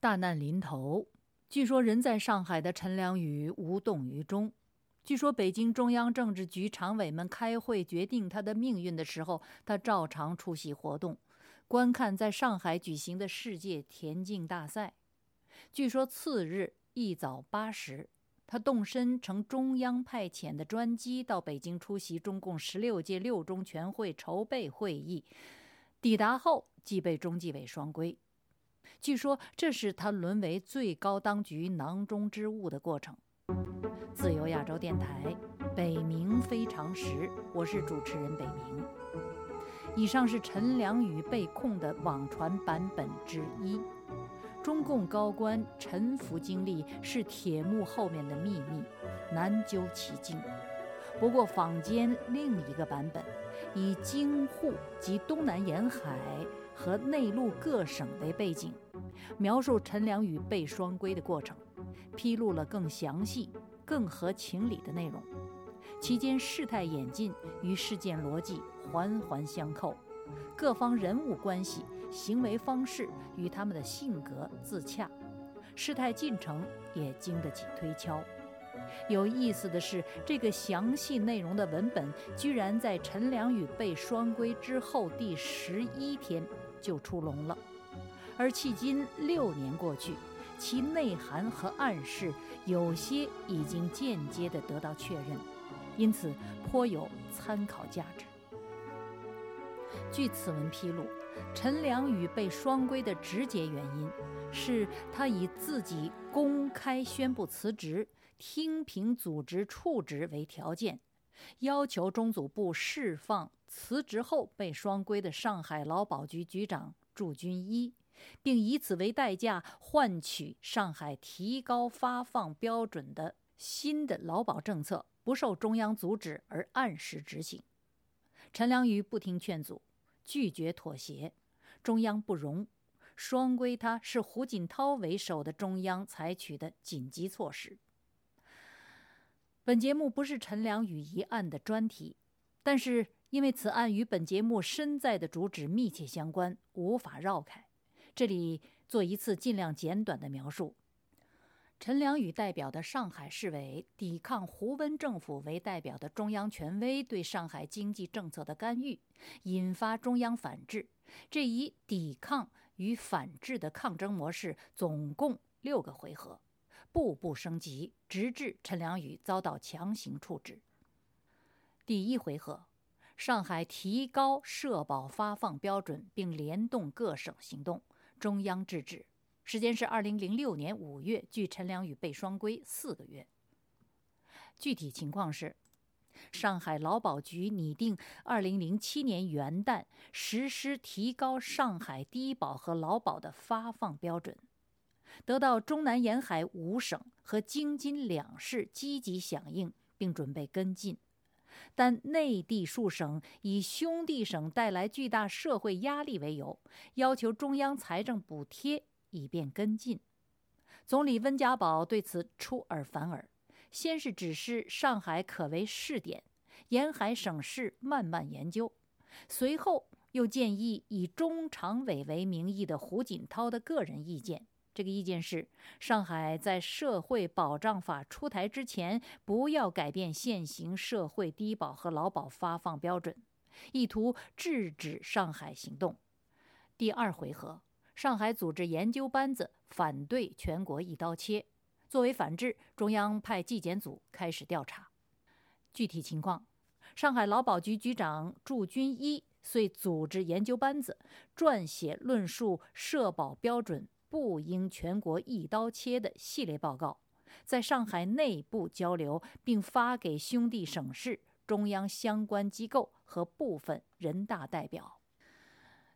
大难临头，据说人在上海的陈良宇无动于衷。据说北京中央政治局常委们开会决定他的命运的时候，他照常出席活动，观看在上海举行的世界田径大赛。据说次日一早八时，他动身乘中央派遣的专机到北京出席中共十六届六中全会筹备会议，抵达后即被中纪委双规。据说这是他沦为最高当局囊中之物的过程。自由亚洲电台，北冥非常时，我是主持人北冥。以上是陈良宇被控的网传版本之一。中共高官沉浮经历是铁幕后面的秘密，难究其境。不过坊间另一个版本，以京沪及东南沿海。和内陆各省为背景，描述陈良宇被双规的过程，披露了更详细、更合情理的内容。期间事态演进与事件逻辑环环相扣，各方人物关系、行为方式与他们的性格自洽，事态进程也经得起推敲。有意思的是，这个详细内容的文本居然在陈良宇被双规之后第十一天。就出笼了，而迄今六年过去，其内涵和暗示有些已经间接地得到确认，因此颇有参考价值。据此文披露，陈良宇被双规的直接原因是他以自己公开宣布辞职、听凭组织处职为条件，要求中组部释放。辞职后被双规的上海劳保局局长祝军一，并以此为代价换取上海提高发放标准的新的劳保政策不受中央阻止而按时执行。陈良宇不听劝阻，拒绝妥协，中央不容，双规他是胡锦涛为首的中央采取的紧急措施。本节目不是陈良宇一案的专题，但是。因为此案与本节目身在的主旨密切相关，无法绕开。这里做一次尽量简短的描述：陈良宇代表的上海市委抵抗胡温政府为代表的中央权威对上海经济政策的干预，引发中央反制。这一抵抗与反制的抗争模式总共六个回合，步步升级，直至陈良宇遭到强行处置。第一回合。上海提高社保发放标准，并联动各省行动，中央制止。时间是二零零六年五月，距陈良宇被双规四个月。具体情况是，上海劳保局拟定二零零七年元旦实施提高上海低保和劳保的发放标准，得到中南沿海五省和京津两市积极响应，并准备跟进。但内地数省以兄弟省带来巨大社会压力为由，要求中央财政补贴以便跟进。总理温家宝对此出尔反尔，先是指示上海可为试点，沿海省市慢慢研究，随后又建议以中常委为名义的胡锦涛的个人意见。这个意见是：上海在社会保障法出台之前，不要改变现行社会低保和劳保发放标准，意图制止上海行动。第二回合，上海组织研究班子反对全国一刀切，作为反制，中央派纪检组开始调查。具体情况，上海劳保局局长祝军一遂组织研究班子撰写论述社保标准。不应全国一刀切的系列报告，在上海内部交流，并发给兄弟省市、中央相关机构和部分人大代表。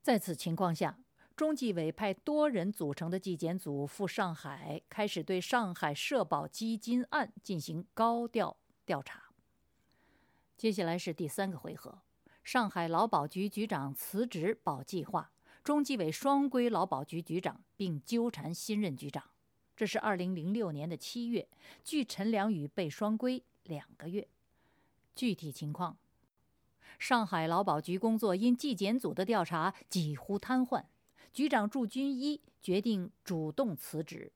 在此情况下，中纪委派多人组成的纪检组赴上海，开始对上海社保基金案进行高调调查。接下来是第三个回合：上海劳保局局长辞职保计划。中纪委双规劳保局局长，并纠缠新任局长。这是二零零六年的七月，距陈良宇被双规两个月。具体情况：上海劳保局工作因纪检组的调查几乎瘫痪，局长祝军一决定主动辞职，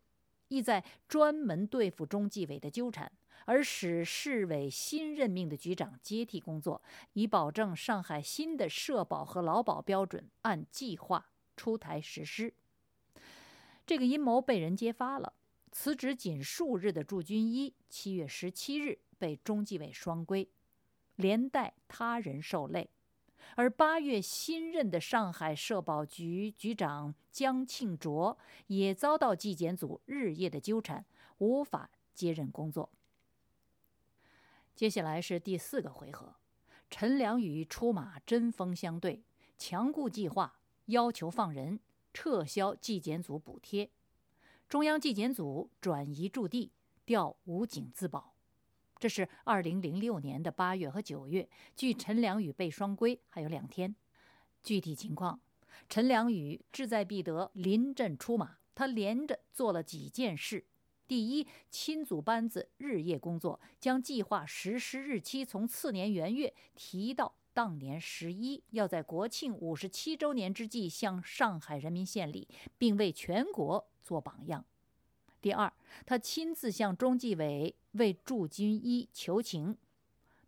意在专门对付中纪委的纠缠，而使市委新任命的局长接替工作，以保证上海新的社保和劳保标准按计划出台实施。这个阴谋被人揭发了。辞职仅数日的祝军一，七月十七日被中纪委双规，连带他人受累。而八月新任的上海社保局局长江庆卓也遭到纪检组日夜的纠缠，无法接任工作。接下来是第四个回合，陈良宇出马针锋相对，强固计划，要求放人，撤销纪检组补贴。中央纪检组转移驻地，调武警自保。这是二零零六年的八月和九月，距陈良宇被双规还有两天。具体情况，陈良宇志在必得，临阵出马。他连着做了几件事：第一，亲组班子日夜工作，将计划实施日期从次年元月提到当年十一，要在国庆五十七周年之际向上海人民献礼，并为全国。做榜样。第二，他亲自向中纪委为驻军一求情。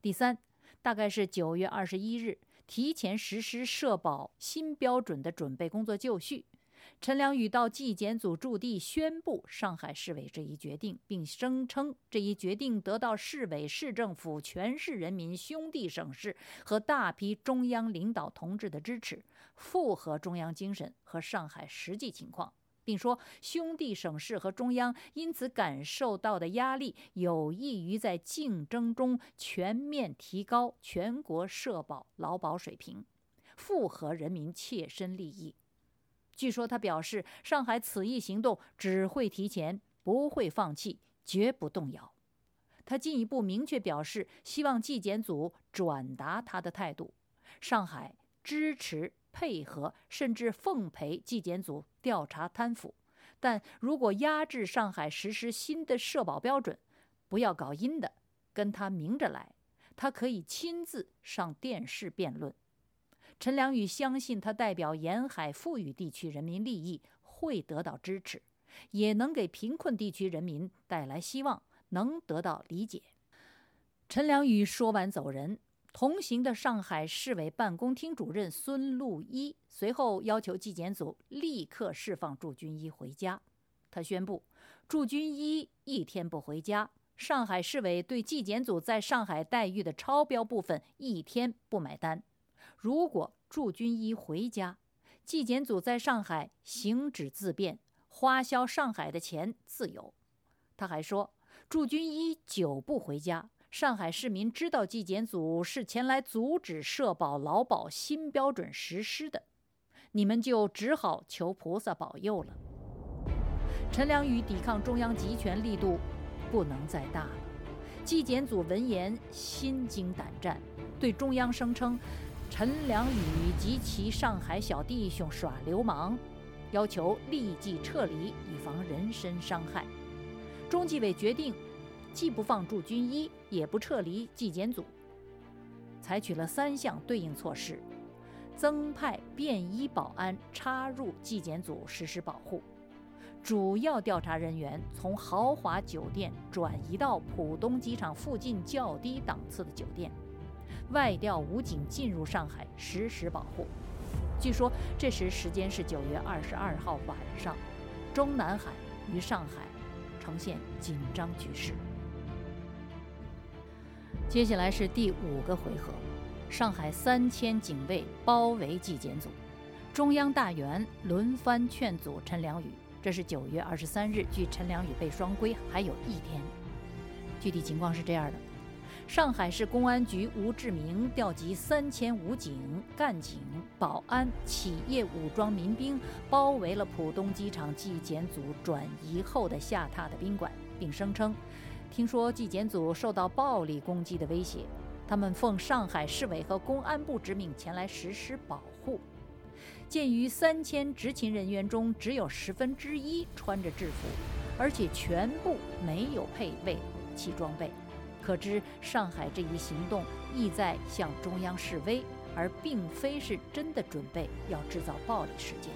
第三，大概是九月二十一日，提前实施社保新标准的准备工作就绪。陈良宇到纪检组驻地宣布上海市委这一决定，并声称这一决定得到市委、市政府、全市人民、兄弟省市和大批中央领导同志的支持，符合中央精神和上海实际情况。并说，兄弟省市和中央因此感受到的压力，有益于在竞争中全面提高全国社保劳保水平，符合人民切身利益。据说他表示，上海此役行动只会提前，不会放弃，绝不动摇。他进一步明确表示，希望纪检组转达他的态度：上海支持。配合甚至奉陪纪检组调查贪腐，但如果压制上海实施新的社保标准，不要搞阴的，跟他明着来，他可以亲自上电视辩论。陈良宇相信他代表沿海富裕地区人民利益会得到支持，也能给贫困地区人民带来希望，能得到理解。陈良宇说完走人。同行的上海市委办公厅主任孙路一随后要求纪检组立刻释放祝军一回家。他宣布，祝军一一天不回家，上海市委对纪检组在上海待遇的超标部分一天不买单。如果祝军一回家，纪检组在上海行止自便，花销上海的钱自由。他还说，祝军一久不回家。上海市民知道纪检组是前来阻止社保劳保新标准实施的，你们就只好求菩萨保佑了。陈良宇抵抗中央集权力度不能再大了。纪检组闻言心惊胆战，对中央声称陈良宇及其上海小弟兄耍流氓，要求立即撤离，以防人身伤害。中纪委决定。既不放驻军医，也不撤离纪检组，采取了三项对应措施：增派便衣保安插入纪检组实施保护；主要调查人员从豪华酒店转移到浦东机场附近较低档次的酒店；外调武警进入上海实施保护。据说这时时间是九月二十二号晚上，中南海与上海呈现紧张局势。接下来是第五个回合，上海三千警卫包围纪检组，中央大员轮番劝阻陈良宇。这是九月二十三日，距陈良宇被双规还有一天。具体情况是这样的：上海市公安局吴志明调集三千武警、干警、保安、企业武装民兵，包围了浦东机场纪检组转移后的下榻的宾馆，并声称。听说纪检组受到暴力攻击的威胁，他们奉上海市委和公安部之命前来实施保护。鉴于三千执勤人员中只有十分之一穿着制服，而且全部没有配备武器装备，可知上海这一行动意在向中央示威，而并非是真的准备要制造暴力事件。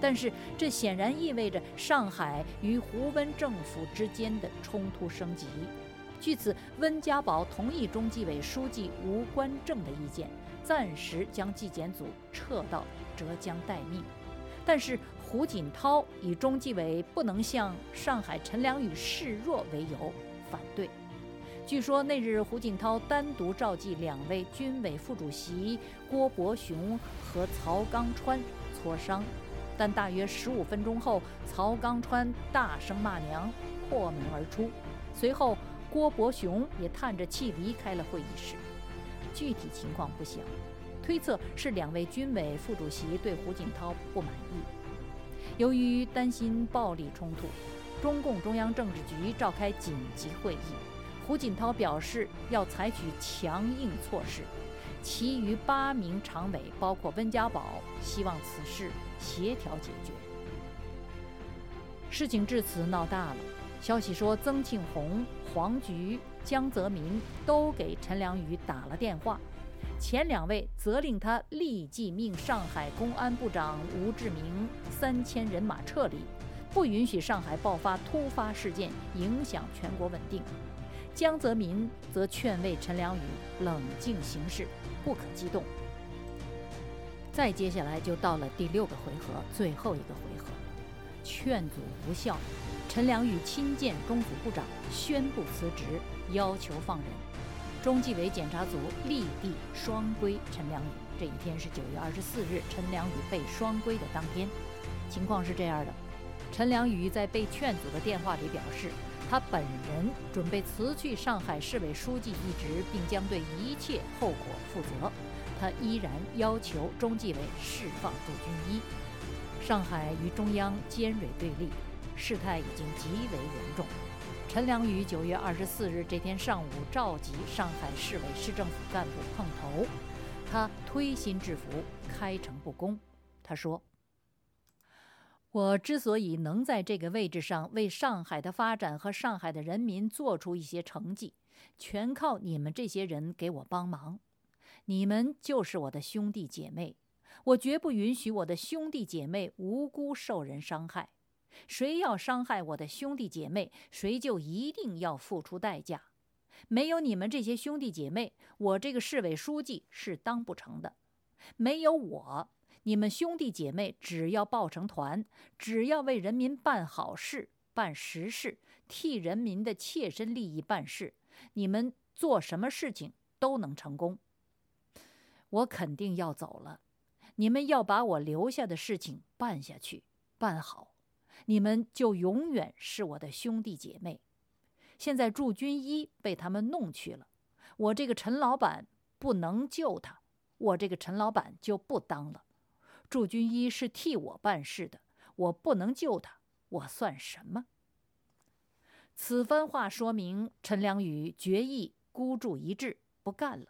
但是这显然意味着上海与胡温政府之间的冲突升级。据此，温家宝同意中纪委书记吴官正的意见，暂时将纪检组撤到浙江待命。但是胡锦涛以中纪委不能向上海陈良宇示弱为由反对。据说那日胡锦涛单独召集两位军委副主席郭伯雄和曹刚川磋商，但大约十五分钟后，曹刚川大声骂娘，破门而出。随后。郭伯雄也叹着气离开了会议室，具体情况不详，推测是两位军委副主席对胡锦涛不满意。由于担心暴力冲突，中共中央政治局召开紧急会议，胡锦涛表示要采取强硬措施，其余八名常委，包括温家宝，希望此事协调解决。事情至此闹大了。消息说，曾庆红、黄菊、江泽民都给陈良宇打了电话，前两位责令他立即命上海公安部长吴志明三千人马撤离，不允许上海爆发突发事件，影响全国稳定。江泽民则劝慰陈良宇冷静行事，不可激动。再接下来就到了第六个回合，最后一个回合，劝阻无效。陈良宇亲见中组部长，宣布辞职，要求放人。中纪委检查组立地双规陈良宇。这一天是九月二十四日，陈良宇被双规的当天。情况是这样的：陈良宇在被劝阻的电话里表示，他本人准备辞去上海市委书记一职，并将对一切后果负责。他依然要求中纪委释放杜军一。上海与中央尖锐对立。事态已经极为严重。陈良宇九月二十四日这天上午召集上海市委市政府干部碰头，他推心置腹，开诚布公。他说：“我之所以能在这个位置上为上海的发展和上海的人民做出一些成绩，全靠你们这些人给我帮忙。你们就是我的兄弟姐妹，我绝不允许我的兄弟姐妹无辜受人伤害。”谁要伤害我的兄弟姐妹，谁就一定要付出代价。没有你们这些兄弟姐妹，我这个市委书记是当不成的。没有我，你们兄弟姐妹只要抱成团，只要为人民办好事、办实事，替人民的切身利益办事，你们做什么事情都能成功。我肯定要走了，你们要把我留下的事情办下去，办好。你们就永远是我的兄弟姐妹。现在驻军一被他们弄去了，我这个陈老板不能救他，我这个陈老板就不当了。驻军一是替我办事的，我不能救他，我算什么？此番话说明陈良宇决意孤注一掷，不干了，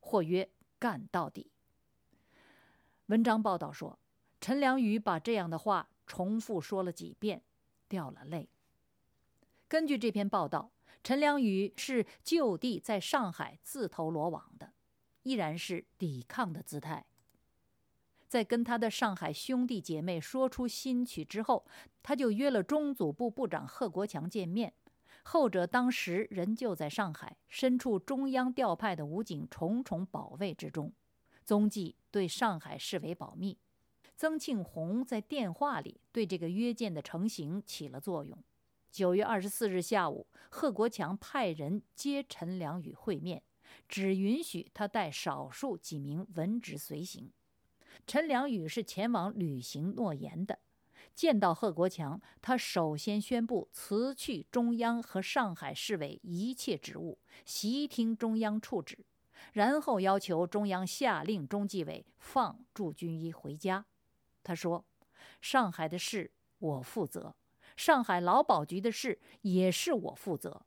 或曰干到底。文章报道说，陈良宇把这样的话。重复说了几遍，掉了泪。根据这篇报道，陈良宇是就地在上海自投罗网的，依然是抵抗的姿态。在跟他的上海兄弟姐妹说出新曲之后，他就约了中组部部长贺国强见面。后者当时人就在上海，身处中央调派的武警重重保卫之中，踪迹对上海视为保密。曾庆红在电话里对这个约见的成型起了作用。九月二十四日下午，贺国强派人接陈良宇会面，只允许他带少数几名文职随行。陈良宇是前往履行诺言的。见到贺国强，他首先宣布辞去中央和上海市委一切职务，悉听中央处置，然后要求中央下令中纪委放祝军一回家。他说：“上海的事我负责，上海劳保局的事也是我负责。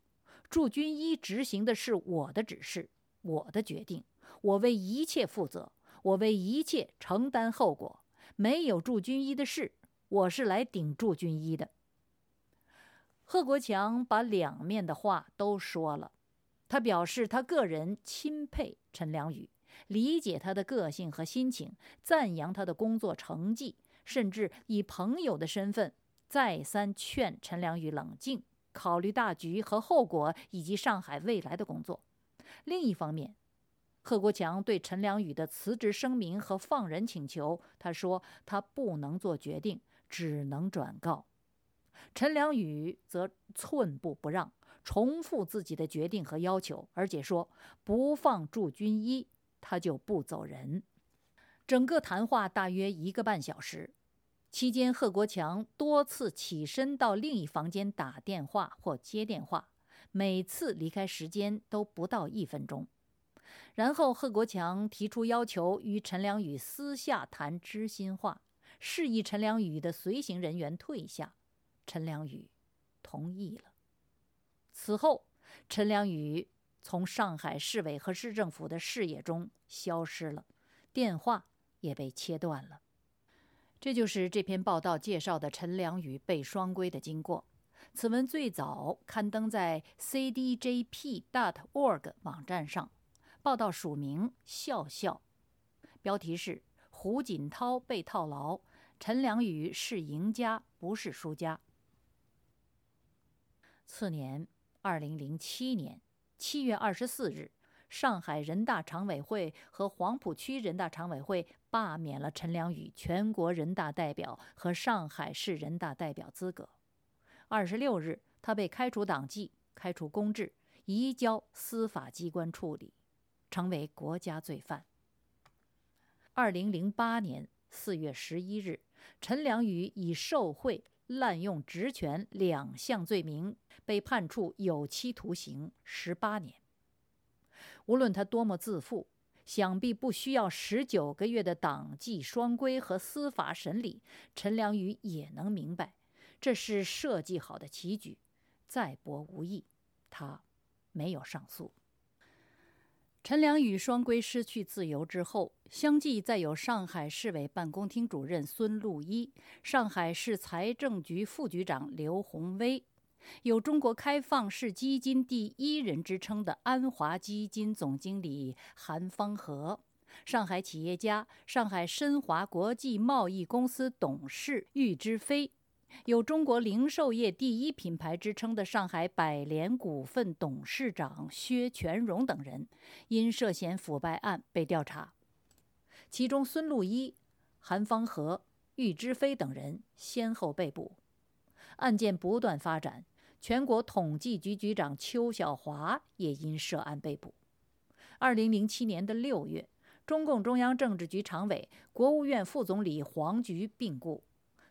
祝军一执行的是我的指示，我的决定，我为一切负责，我为一切承担后果。没有驻军医的事，我是来顶驻军医的。”贺国强把两面的话都说了，他表示他个人钦佩陈良宇。理解他的个性和心情，赞扬他的工作成绩，甚至以朋友的身份再三劝陈良宇冷静，考虑大局和后果以及上海未来的工作。另一方面，贺国强对陈良宇的辞职声明和放人请求，他说他不能做决定，只能转告。陈良宇则寸步不让，重复自己的决定和要求，而且说不放驻军医，他就不走人。整个谈话大约一个半小时，期间贺国强多次起身到另一房间打电话或接电话，每次离开时间都不到一分钟。然后贺国强提出要求与陈良宇私下谈知心话，示意陈良宇的随行人员退下。陈良宇同意了。此后，陈良宇从上海市委和市政府的视野中消失了，电话。也被切断了。这就是这篇报道介绍的陈良宇被双规的经过。此文最早刊登在 c d j p dot org 网站上，报道署名“笑笑”，标题是“胡锦涛被套牢，陈良宇是赢家不是输家”。次年，二零零七年七月二十四日。上海人大常委会和黄浦区人大常委会罢免了陈良宇全国人大代表和上海市人大代表资格。二十六日，他被开除党籍、开除公职，移交司法机关处理，成为国家罪犯。二零零八年四月十一日，陈良宇以受贿、滥用职权两项罪名被判处有期徒刑十八年。无论他多么自负，想必不需要十九个月的党纪双规和司法审理，陈良宇也能明白，这是设计好的棋局，再博无益。他没有上诉。陈良宇双规失去自由之后，相继再有上海市委办公厅主任孙路一、上海市财政局副局长刘宏威。有“中国开放式基金第一人”之称的安华基金总经理韩方和，上海企业家、上海申华国际贸易公司董事郁之飞，有“中国零售业第一品牌”之称的上海百联股份董事长薛全荣等人，因涉嫌腐败案被调查。其中，孙路一、韩方和、郁之飞等人先后被捕。案件不断发展。全国统计局局长邱小华也因涉案被捕。二零零七年的六月，中共中央政治局常委、国务院副总理黄菊病故。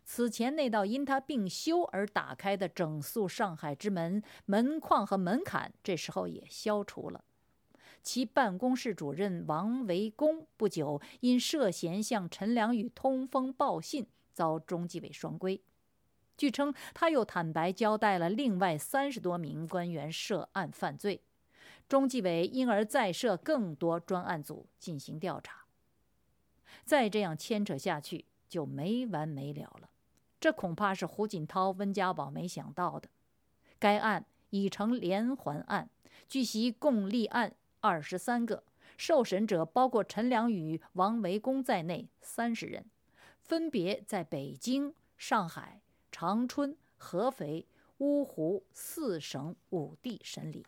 此前那道因他病休而打开的整肃上海之门门框和门槛，这时候也消除了。其办公室主任王维公不久因涉嫌向陈良宇通风报信，遭中纪委双规。据称，他又坦白交代了另外三十多名官员涉案犯罪，中纪委因而再设更多专案组进行调查。再这样牵扯下去就没完没了了，这恐怕是胡锦涛、温家宝没想到的。该案已成连环案，据悉共立案二十三个，受审者包括陈良宇、王维公在内三十人，分别在北京、上海。长春、合肥、芜湖四省五地审理。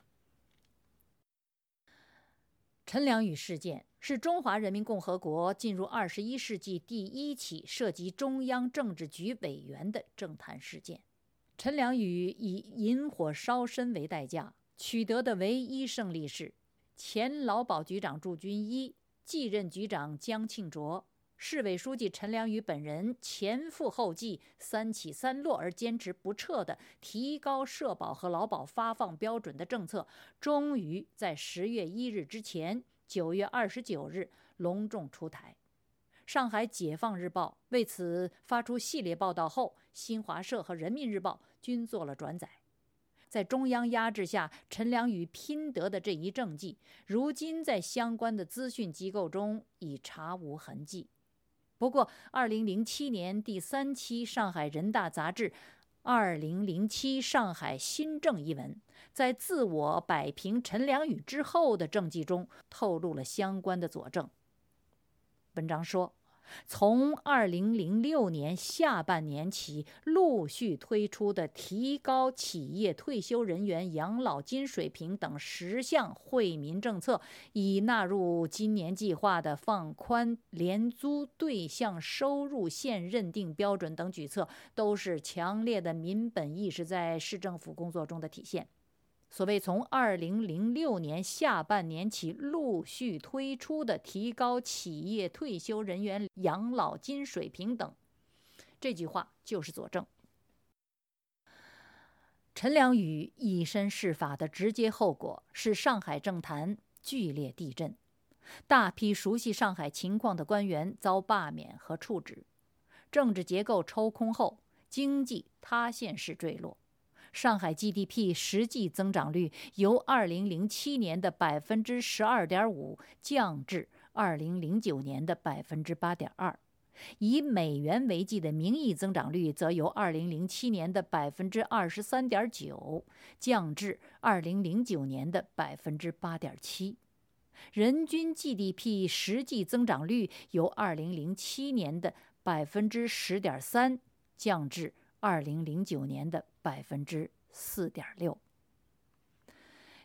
陈良宇事件是中华人民共和国进入二十一世纪第一起涉及中央政治局委员的政坛事件。陈良宇以引火烧身为代价取得的唯一胜利是，前劳保局长祝军一继任局长江庆卓。市委书记陈良宇本人前赴后继、三起三落而坚持不撤的提高社保和劳保发放标准的政策，终于在十月一日之前，九月二十九日隆重出台。上海解放日报为此发出系列报道后，新华社和人民日报均做了转载。在中央压制下，陈良宇拼得的这一政绩，如今在相关的资讯机构中已查无痕迹。不过，二零零七年第三期《上海人大杂志》“二零零七上海新政”一文，在自我摆平陈良宇之后的政绩中，透露了相关的佐证。文章说，从2006年下半年起，陆续推出的提高企业退休人员养老金水平等十项惠民政策，已纳入今年计划的放宽廉租对象收入线认定标准等举措，都是强烈的民本意识在市政府工作中的体现。所谓从二零零六年下半年起陆续推出的提高企业退休人员养老金水平等，这句话就是佐证。陈良宇以身试法的直接后果是上海政坛剧烈地震，大批熟悉上海情况的官员遭罢免和处置，政治结构抽空后，经济塌陷式坠落。上海 GDP 实际增长率由2007年的百分之十二点五降至2009年的百分之八点二，以美元为计的名义增长率则由2007年的百分之二十三点九降至2009年的百分之八点七，人均 GDP 实际增长率由2007年的百分之十点三降至。二零零九年的百分之四点六。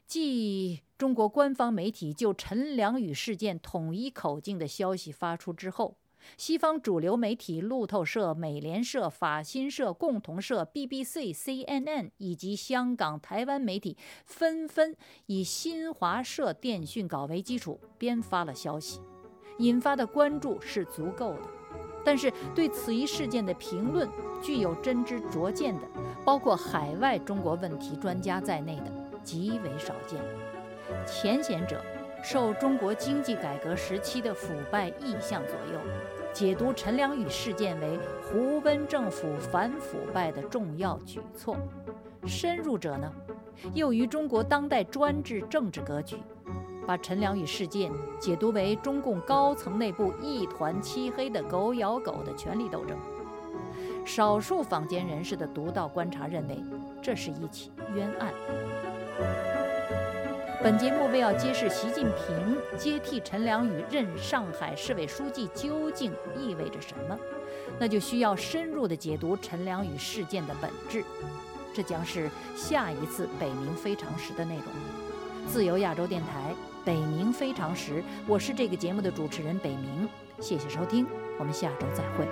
继中国官方媒体就陈良宇事件统一口径的消息发出之后，西方主流媒体路透社、美联社、法新社、共同社、BBC、CNN 以及香港、台湾媒体纷纷以新华社电讯稿为基础编发了消息，引发的关注是足够的。但是对此一事件的评论，具有真知灼见的，包括海外中国问题专家在内的极为少见。前显者受中国经济改革时期的腐败意向左右，解读陈良宇事件为胡温政府反腐败的重要举措；深入者呢，又于中国当代专制政治格局。把陈良宇事件解读为中共高层内部一团漆黑的狗咬狗的权力斗争，少数坊间人士的独到观察认为，这是一起冤案。本节目为要揭示习近平接替陈良宇任上海市委书记究竟意味着什么，那就需要深入的解读陈良宇事件的本质，这将是下一次北冥非常时的内容。自由亚洲电台。北冥非常时，我是这个节目的主持人北冥，谢谢收听，我们下周再会。